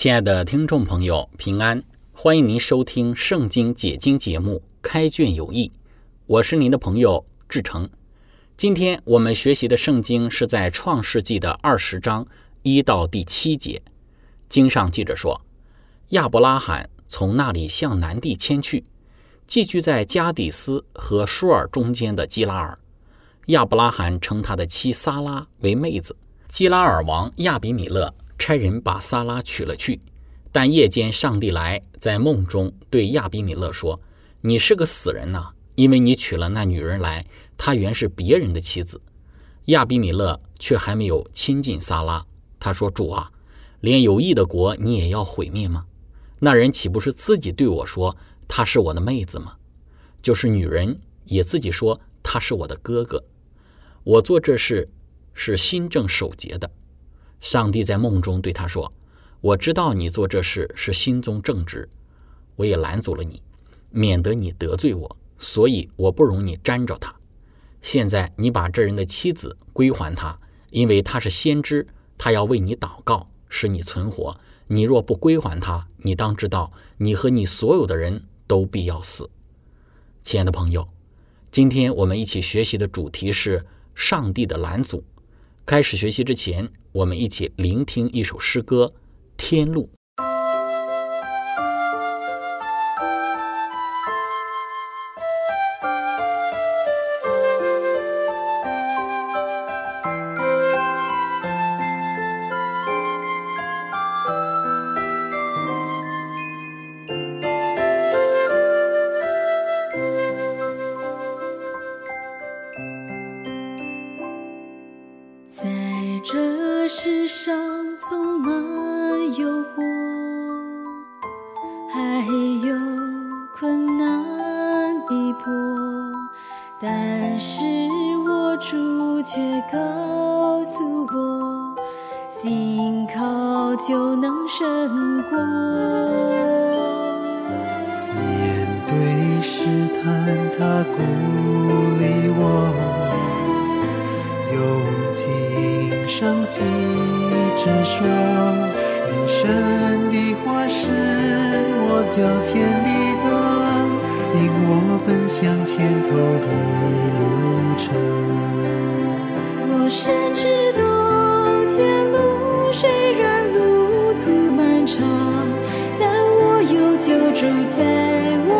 亲爱的听众朋友，平安！欢迎您收听《圣经解经》节目《开卷有益》，我是您的朋友志成。今天我们学习的圣经是在创世纪的二十章一到第七节。经上记着说，亚伯拉罕从那里向南地迁去，寄居在加底斯和舒尔中间的基拉尔。亚伯拉罕称他的妻撒拉为妹子。基拉尔王亚比米勒。差人把萨拉娶了去，但夜间上帝来在梦中对亚比米勒说：“你是个死人呐，因为你娶了那女人来，她原是别人的妻子。”亚比米勒却还没有亲近萨拉。他说：“主啊，连有益的国你也要毁灭吗？那人岂不是自己对我说她是我的妹子吗？就是女人也自己说他是我的哥哥。我做这事是心正守节的。”上帝在梦中对他说：“我知道你做这事是心中正直，我也拦阻了你，免得你得罪我，所以我不容你沾着他。现在你把这人的妻子归还他，因为他是先知，他要为你祷告，使你存活。你若不归还他，你当知道，你和你所有的人都必要死。”亲爱的朋友，今天我们一起学习的主题是上帝的拦阻。开始学习之前，我们一起聆听一首诗歌《天路》。脚前的灯，引我奔向前头的路程。我深知道天路虽然路途漫长，但我有救主在我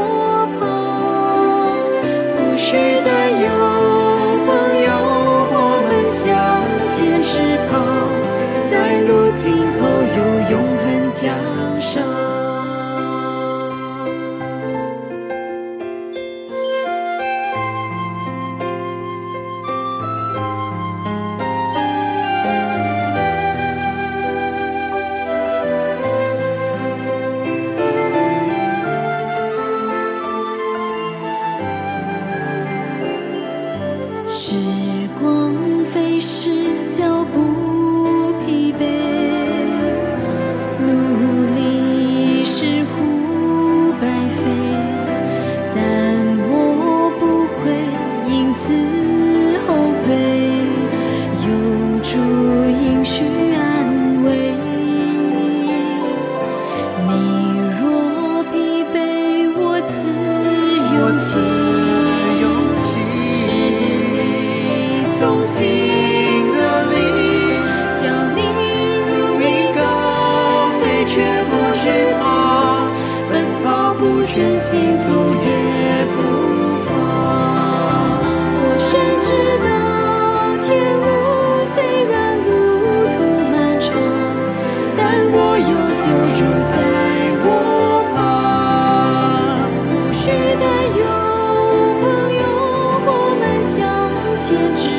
向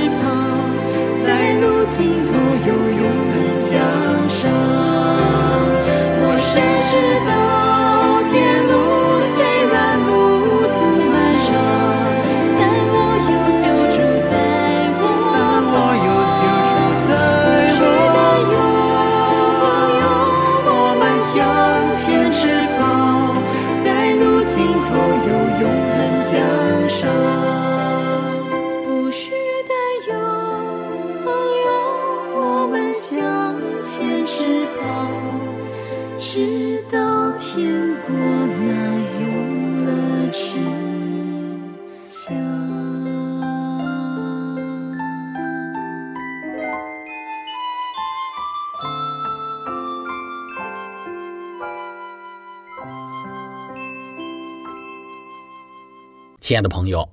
亲爱的朋友，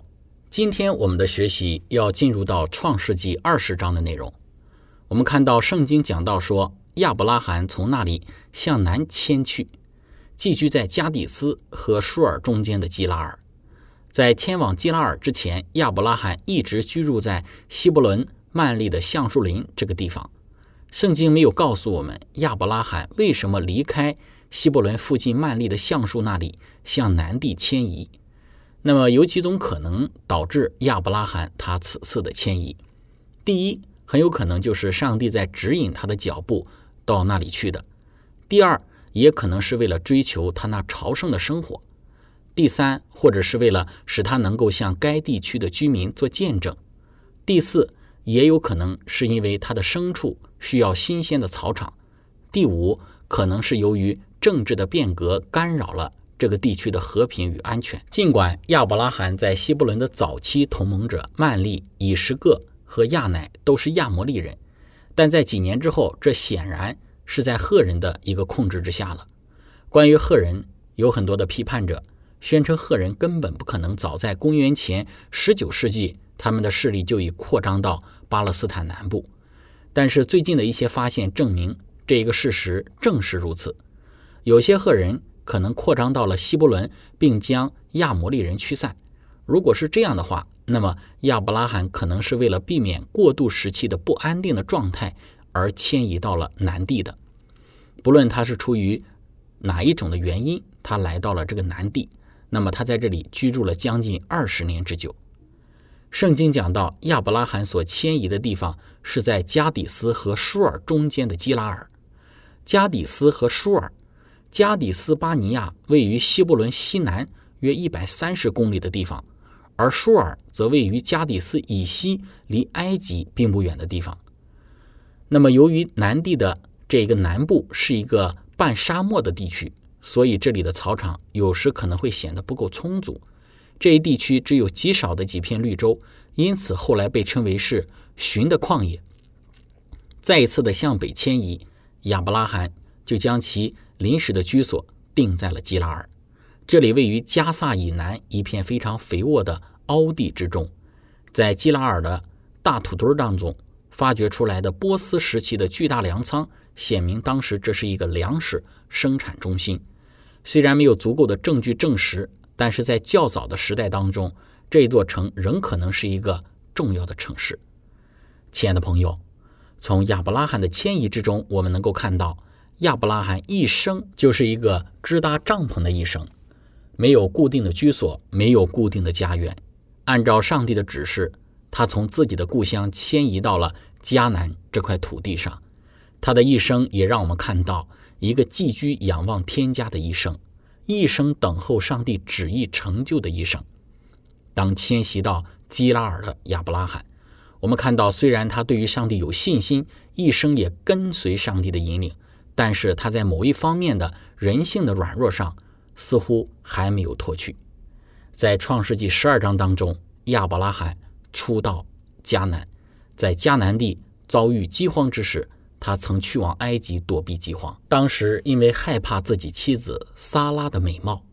今天我们的学习要进入到创世纪二十章的内容。我们看到圣经讲到说，亚伯拉罕从那里向南迁去，寄居在加底斯和舒尔中间的基拉尔。在迁往基拉尔之前，亚伯拉罕一直居住在希伯伦曼利的橡树林这个地方。圣经没有告诉我们亚伯拉罕为什么离开希伯伦附近曼利的橡树那里向南地迁移。那么有几种可能导致亚伯拉罕他此次的迁移。第一，很有可能就是上帝在指引他的脚步到那里去的；第二，也可能是为了追求他那朝圣的生活；第三，或者是为了使他能够向该地区的居民做见证；第四，也有可能是因为他的牲畜需要新鲜的草场；第五，可能是由于政治的变革干扰了。这个地区的和平与安全。尽管亚伯拉罕在希伯伦的早期同盟者曼利、以实各和亚乃都是亚摩利人，但在几年之后，这显然是在赫人的一个控制之下了。关于赫人，有很多的批判者宣称，赫人根本不可能早在公元前十九世纪，他们的势力就已扩张到巴勒斯坦南部。但是最近的一些发现证明，这一个事实正是如此。有些赫人。可能扩张到了希伯伦，并将亚摩利人驱散。如果是这样的话，那么亚伯拉罕可能是为了避免过渡时期的不安定的状态而迁移到了南地的。不论他是出于哪一种的原因，他来到了这个南地，那么他在这里居住了将近二十年之久。圣经讲到亚伯拉罕所迁移的地方是在加底斯和舒尔中间的基拉尔。加底斯和舒尔。加底斯巴尼亚位于西伯伦西南约一百三十公里的地方，而舒尔则位于加底斯以西，离埃及并不远的地方。那么，由于南地的这个南部是一个半沙漠的地区，所以这里的草场有时可能会显得不够充足。这一地区只有极少的几片绿洲，因此后来被称为是寻的旷野。再一次的向北迁移，亚伯拉罕就将其。临时的居所定在了基拉尔，这里位于加萨以南一片非常肥沃的凹地之中。在基拉尔的大土堆当中发掘出来的波斯时期的巨大粮仓，显明当时这是一个粮食生产中心。虽然没有足够的证据证实，但是在较早的时代当中，这座城仍可能是一个重要的城市。亲爱的朋友，从亚伯拉罕的迁移之中，我们能够看到。亚伯拉罕一生就是一个支搭帐篷的一生，没有固定的居所，没有固定的家园。按照上帝的指示，他从自己的故乡迁移到了迦南这块土地上。他的一生也让我们看到一个寄居仰望天家的一生，一生等候上帝旨意成就的一生。当迁徙到基拉尔的亚伯拉罕，我们看到，虽然他对于上帝有信心，一生也跟随上帝的引领。但是他在某一方面的人性的软弱上，似乎还没有脱去。在创世纪十二章当中，亚伯拉罕出到迦南，在迦南地遭遇饥荒之时，他曾去往埃及躲避饥荒。当时因为害怕自己妻子撒拉的美貌，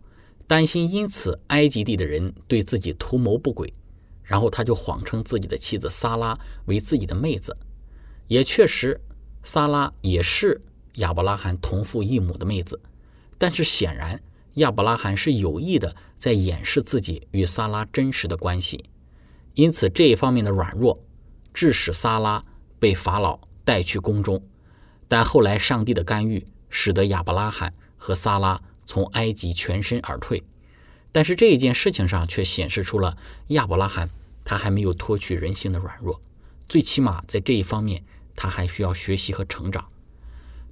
担心因此埃及地的人对自己图谋不轨，然后他就谎称自己的妻子撒拉为自己的妹子，也确实，撒拉也是。亚伯拉罕同父异母的妹子，但是显然亚伯拉罕是有意的在掩饰自己与撒拉真实的关系，因此这一方面的软弱，致使撒拉被法老带去宫中。但后来上帝的干预，使得亚伯拉罕和撒拉从埃及全身而退。但是这一件事情上却显示出了亚伯拉罕他还没有脱去人性的软弱，最起码在这一方面他还需要学习和成长。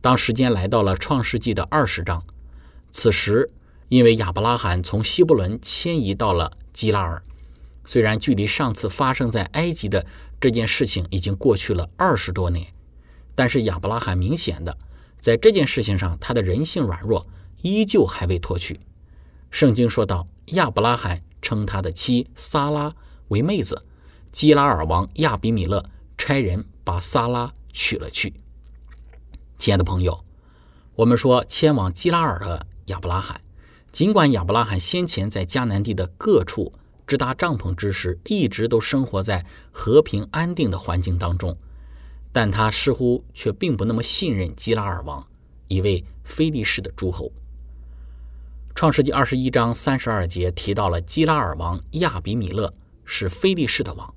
当时间来到了创世纪的二十章，此时因为亚伯拉罕从希伯伦迁移到了基拉尔，虽然距离上次发生在埃及的这件事情已经过去了二十多年，但是亚伯拉罕明显的在这件事情上他的人性软弱依旧还未脱去。圣经说到，亚伯拉罕称他的妻撒拉为妹子，基拉尔王亚比米勒差人把撒拉娶了去。亲爱的朋友，我们说迁往基拉尔的亚伯拉罕，尽管亚伯拉罕先前在迦南地的各处支搭帐篷之时，一直都生活在和平安定的环境当中，但他似乎却并不那么信任基拉尔王，一位非利士的诸侯。创世纪二十一章三十二节提到了基拉尔王亚比米勒是非利士的王。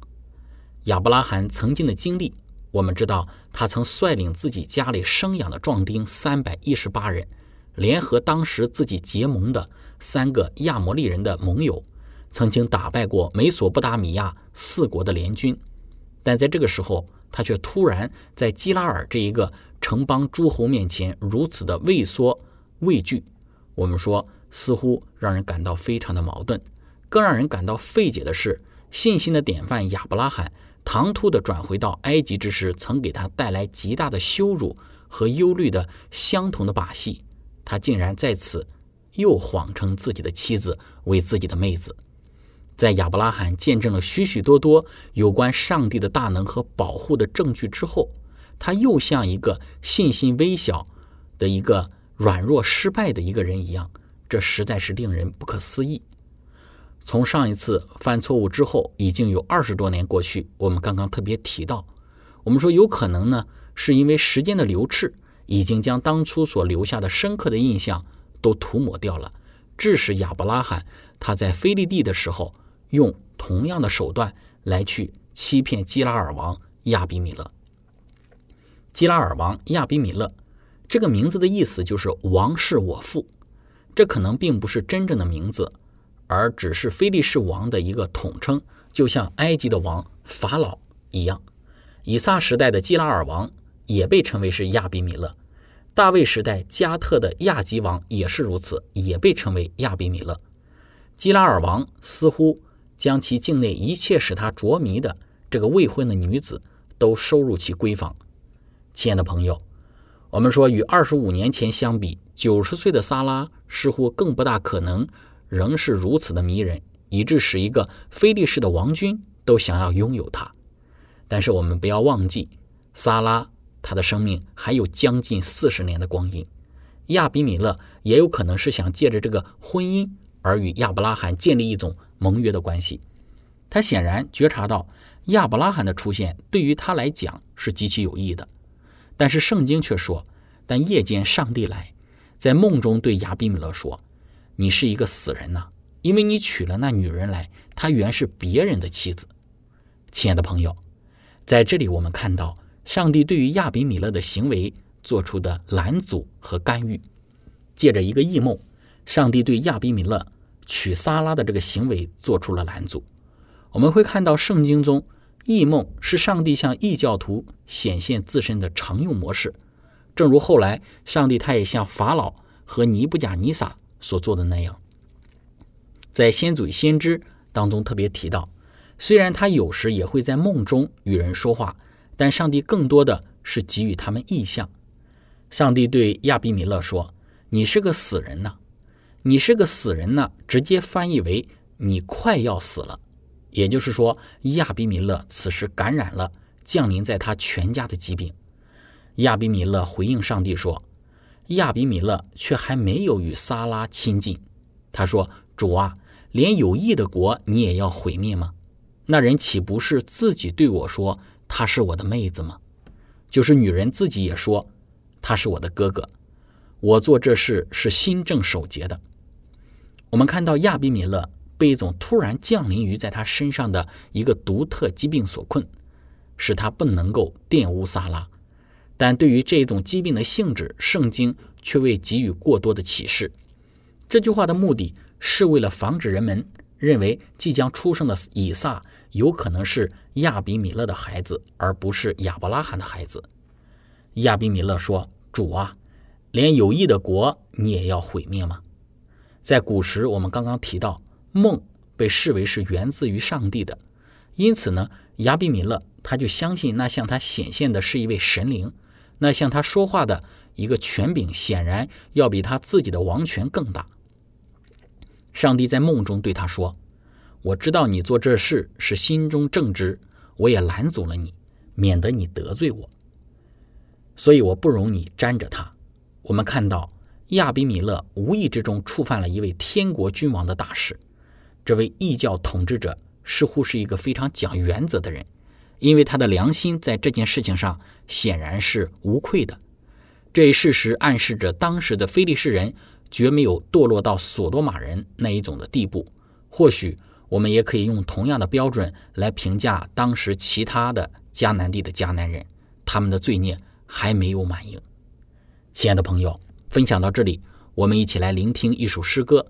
亚伯拉罕曾经的经历，我们知道他曾率领自己家里生养的壮丁三百一十八人，联合当时自己结盟的三个亚摩利人的盟友，曾经打败过美索不达米亚四国的联军。但在这个时候，他却突然在基拉尔这一个城邦诸侯面前如此的畏缩畏惧。我们说。似乎让人感到非常的矛盾，更让人感到费解的是，信心的典范亚伯拉罕唐突的转回到埃及之时，曾给他带来极大的羞辱和忧虑的相同的把戏，他竟然在此又谎称自己的妻子为自己的妹子。在亚伯拉罕见证了许许多多有关上帝的大能和保护的证据之后，他又像一个信心微小的一个软弱失败的一个人一样。这实在是令人不可思议。从上一次犯错误之后，已经有二十多年过去。我们刚刚特别提到，我们说有可能呢，是因为时间的流逝，已经将当初所留下的深刻的印象都涂抹掉了，致使亚伯拉罕他在菲利地的时候，用同样的手段来去欺骗基拉尔王亚比米勒。基拉尔王亚比米勒这个名字的意思就是“王是我父”。这可能并不是真正的名字，而只是菲利士王的一个统称，就像埃及的王法老一样。以撒时代的基拉尔王也被称为是亚比米勒，大卫时代加特的亚吉王也是如此，也被称为亚比米勒。基拉尔王似乎将其境内一切使他着迷的这个未婚的女子都收入其闺房。亲爱的朋友，我们说与二十五年前相比。九十岁的萨拉似乎更不大可能仍是如此的迷人，以致使一个菲利士的王君都想要拥有它。但是我们不要忘记，萨拉他的生命还有将近四十年的光阴。亚比米勒也有可能是想借着这个婚姻而与亚伯拉罕建立一种盟约的关系。他显然觉察到亚伯拉罕的出现对于他来讲是极其有益的，但是圣经却说，但夜间上帝来。在梦中对亚比米勒说：“你是一个死人呐，因为你娶了那女人来，她原是别人的妻子。”亲爱的朋友，在这里我们看到上帝对于亚比米勒的行为做出的拦阻和干预。借着一个异梦，上帝对亚比米勒娶撒拉的这个行为做出了拦阻。我们会看到圣经中，异梦是上帝向异教徒显现自身的常用模式。正如后来，上帝他也向法老和尼布甲尼撒所做的那样，在先祖先知当中特别提到，虽然他有时也会在梦中与人说话，但上帝更多的是给予他们意象。上帝对亚比米勒说：“你是个死人呐，你是个死人呐。”直接翻译为“你快要死了”，也就是说，亚比米勒此时感染了降临在他全家的疾病。亚比米勒回应上帝说：“亚比米勒却还没有与撒拉亲近。”他说：“主啊，连有益的国你也要毁灭吗？那人岂不是自己对我说她是我的妹子吗？就是女人自己也说，他是我的哥哥，我做这事是心正守节的。我们看到亚比米勒被一种突然降临于在他身上的一个独特疾病所困，使他不能够玷污撒拉。但对于这种疾病的性质，圣经却未给予过多的启示。这句话的目的是为了防止人们认为即将出生的以撒有可能是亚比米勒的孩子，而不是亚伯拉罕的孩子。亚比米勒说：“主啊，连有益的国你也要毁灭吗？”在古时，我们刚刚提到，梦被视为是源自于上帝的，因此呢，亚比米勒他就相信那向他显现的是一位神灵，那向他说话的一个权柄，显然要比他自己的王权更大。上帝在梦中对他说：“我知道你做这事是心中正直，我也拦阻了你，免得你得罪我，所以我不容你沾着他。”我们看到。亚比米勒无意之中触犯了一位天国君王的大事。这位异教统治者似乎是一个非常讲原则的人，因为他的良心在这件事情上显然是无愧的。这一事实暗示着当时的非利士人绝没有堕落到所多玛人那一种的地步。或许我们也可以用同样的标准来评价当时其他的迦南地的迦南人，他们的罪孽还没有满盈。亲爱的朋友。分享到这里，我们一起来聆听一首诗歌。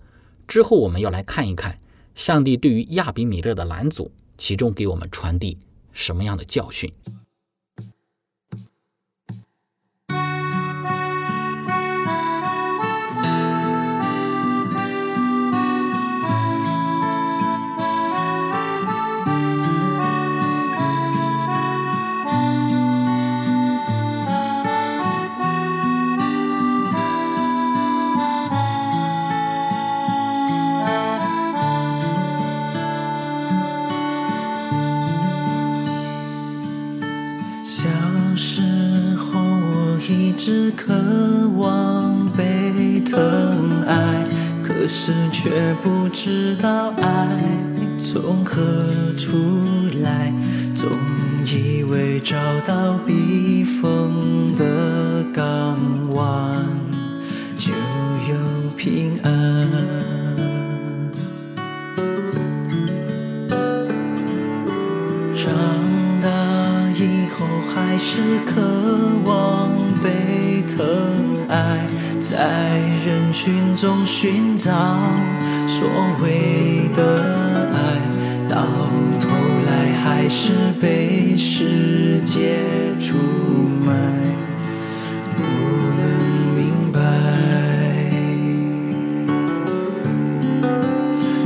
之后，我们要来看一看上帝对于亚比米勒的拦阻，其中给我们传递什么样的教训。不知道爱从何处来。总以为找到避风的港湾就有平安。长大以后还是渴望。被疼爱，在人群中寻找所谓的爱，到头来还是被世界出卖，不能明白，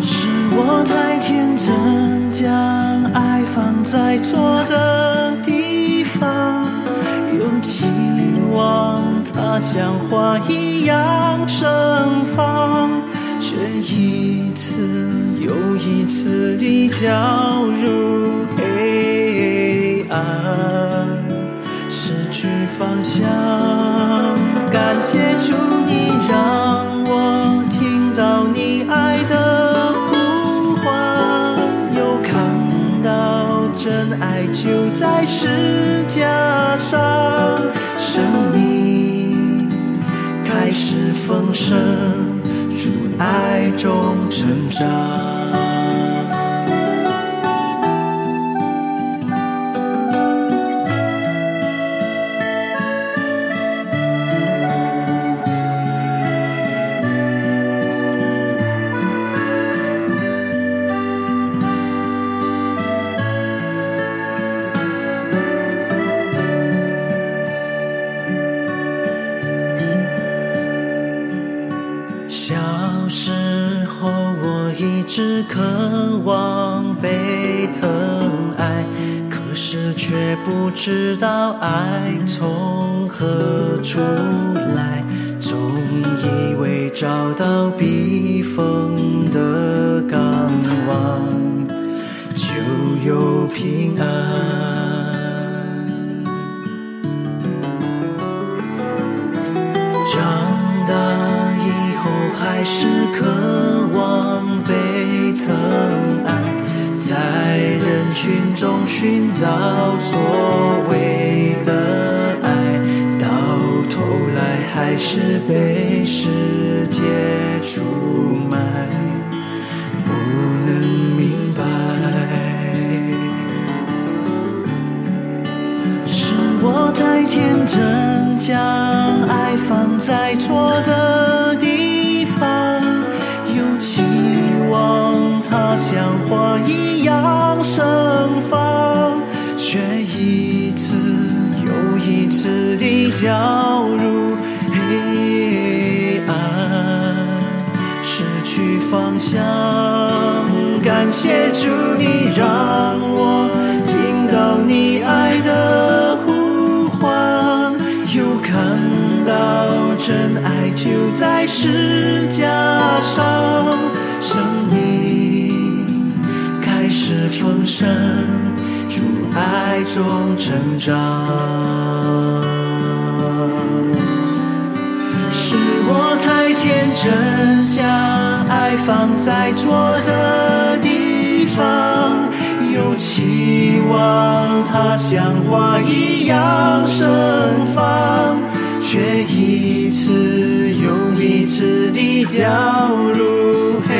是我太天真，将爱放在错的地方，用情。望它像花一样盛放，却一次又一次地掉入黑暗，失去方向。感谢主，你让我听到你爱的呼唤，又看到真爱就在石架上。生命开始丰盛，如爱中成长。以为找到避风的港湾就有平安。长大以后还是渴望被疼爱。在人群中寻找所谓的，还是被世界出卖，不能明白。是我太天真，将爱放在错的地方，又期望它像花一样盛放，却一次又一次地掉想。感谢主，你让我听到你爱的呼唤，又看到真爱就在石架上，生命开始丰盛，主爱中成长。是我太天真，将放在错的地方，又期望它像花一样盛放，却一次又一次地掉入黑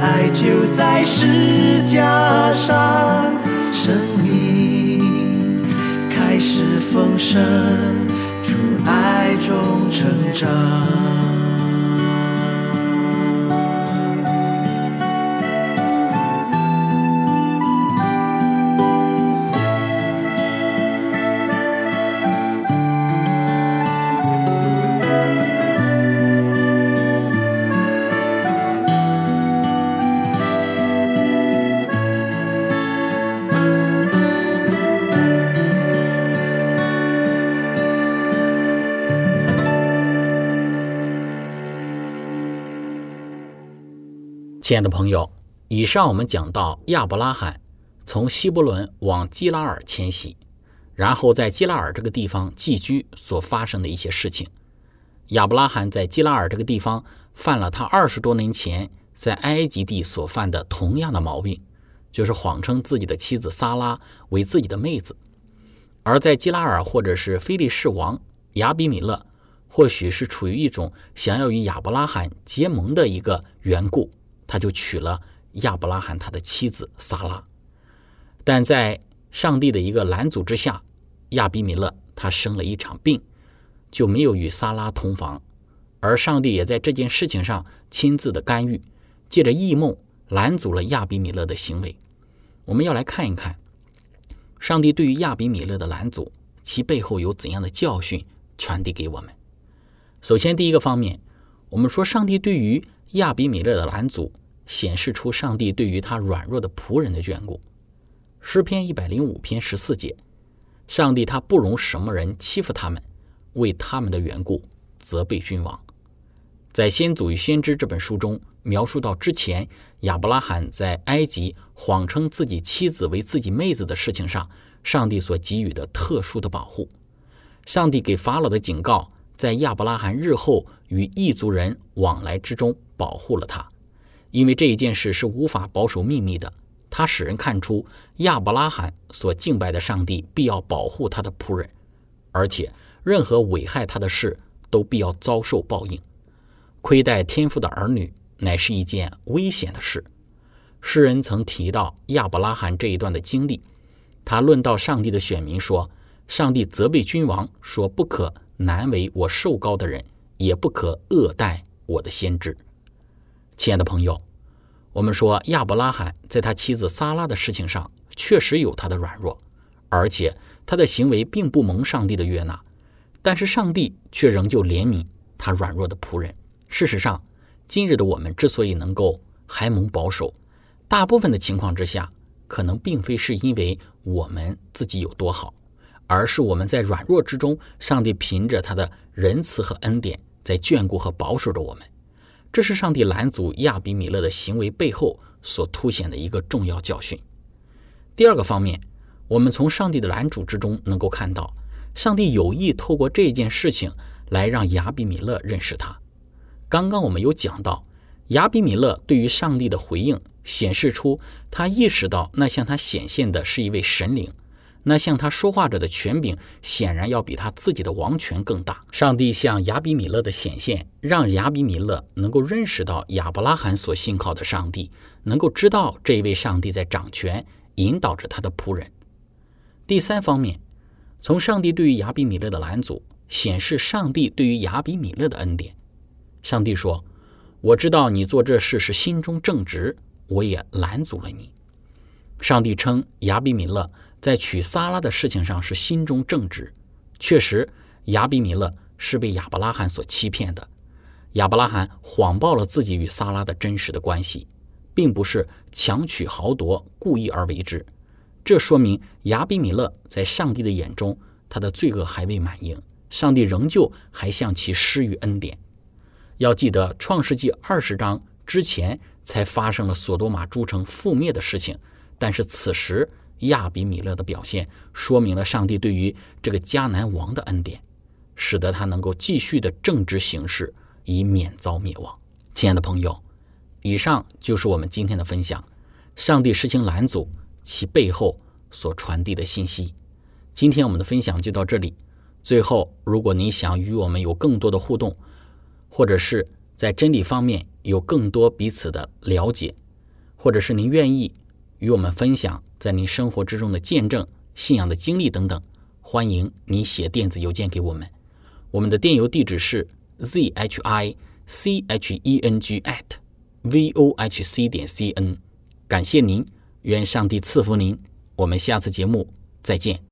爱就在世架上，生命开始丰盛，主爱中成长。亲爱的朋友，以上我们讲到亚伯拉罕从希伯伦往基拉尔迁徙，然后在基拉尔这个地方寄居所发生的一些事情。亚伯拉罕在基拉尔这个地方犯了他二十多年前在埃及地所犯的同样的毛病，就是谎称自己的妻子撒拉为自己的妹子。而在基拉尔或者是菲利士王亚比米勒，或许是处于一种想要与亚伯拉罕结盟的一个缘故。他就娶了亚伯拉罕他的妻子撒拉，但在上帝的一个拦阻之下，亚比米勒他生了一场病，就没有与撒拉同房，而上帝也在这件事情上亲自的干预，借着异梦拦阻了亚比米勒的行为。我们要来看一看，上帝对于亚比米勒的拦阻，其背后有怎样的教训传递给我们。首先，第一个方面，我们说上帝对于亚比米勒的拦阻显示出上帝对于他软弱的仆人的眷顾。诗篇一百零五篇十四节，上帝他不容什么人欺负他们，为他们的缘故责备君王。在《先祖与先知》这本书中，描述到之前亚伯拉罕在埃及谎称自己妻子为自己妹子的事情上，上帝所给予的特殊的保护。上帝给法老的警告，在亚伯拉罕日后与异族人往来之中。保护了他，因为这一件事是无法保守秘密的。他使人看出亚伯拉罕所敬拜的上帝必要保护他的仆人，而且任何危害他的事都必要遭受报应。亏待天父的儿女乃是一件危险的事。诗人曾提到亚伯拉罕这一段的经历，他论到上帝的选民说：“上帝责备君王说，不可难为我受高的人，也不可恶待我的先知。”亲爱的朋友，我们说亚伯拉罕在他妻子撒拉的事情上确实有他的软弱，而且他的行为并不蒙上帝的悦纳，但是上帝却仍旧怜悯他软弱的仆人。事实上，今日的我们之所以能够还蒙保守，大部分的情况之下，可能并非是因为我们自己有多好，而是我们在软弱之中，上帝凭着他的仁慈和恩典在眷顾和保守着我们。这是上帝拦阻亚比米勒的行为背后所凸显的一个重要教训。第二个方面，我们从上帝的拦阻之中能够看到，上帝有意透过这件事情来让亚比米勒认识他。刚刚我们有讲到，亚比米勒对于上帝的回应，显示出他意识到那向他显现的是一位神灵。那向他说话者的权柄显然要比他自己的王权更大。上帝向亚比米勒的显现，让亚比米勒能够认识到亚伯拉罕所信靠的上帝，能够知道这一位上帝在掌权，引导着他的仆人。第三方面，从上帝对于亚比米勒的拦阻，显示上帝对于亚比米勒的恩典。上帝说：“我知道你做这事是心中正直，我也拦阻了你。”上帝称亚比米勒。在娶撒拉的事情上是心中正直，确实，亚比米勒是被亚伯拉罕所欺骗的。亚伯拉罕谎报了自己与撒拉的真实的关系，并不是强取豪夺、故意而为之。这说明亚比米勒在上帝的眼中，他的罪恶还未满盈，上帝仍旧还向其施予恩典。要记得，创世纪二十章之前才发生了索多玛诸城覆灭的事情，但是此时。亚比米勒的表现说明了上帝对于这个迦南王的恩典，使得他能够继续的正直行事，以免遭灭亡。亲爱的朋友，以上就是我们今天的分享。上帝实行拦阻，其背后所传递的信息。今天我们的分享就到这里。最后，如果您想与我们有更多的互动，或者是在真理方面有更多彼此的了解，或者是您愿意。与我们分享在您生活之中的见证、信仰的经历等等，欢迎你写电子邮件给我们。我们的电邮地址是 z h i c h e n g at v o h c 点 c n。感谢您，愿上帝赐福您。我们下次节目再见。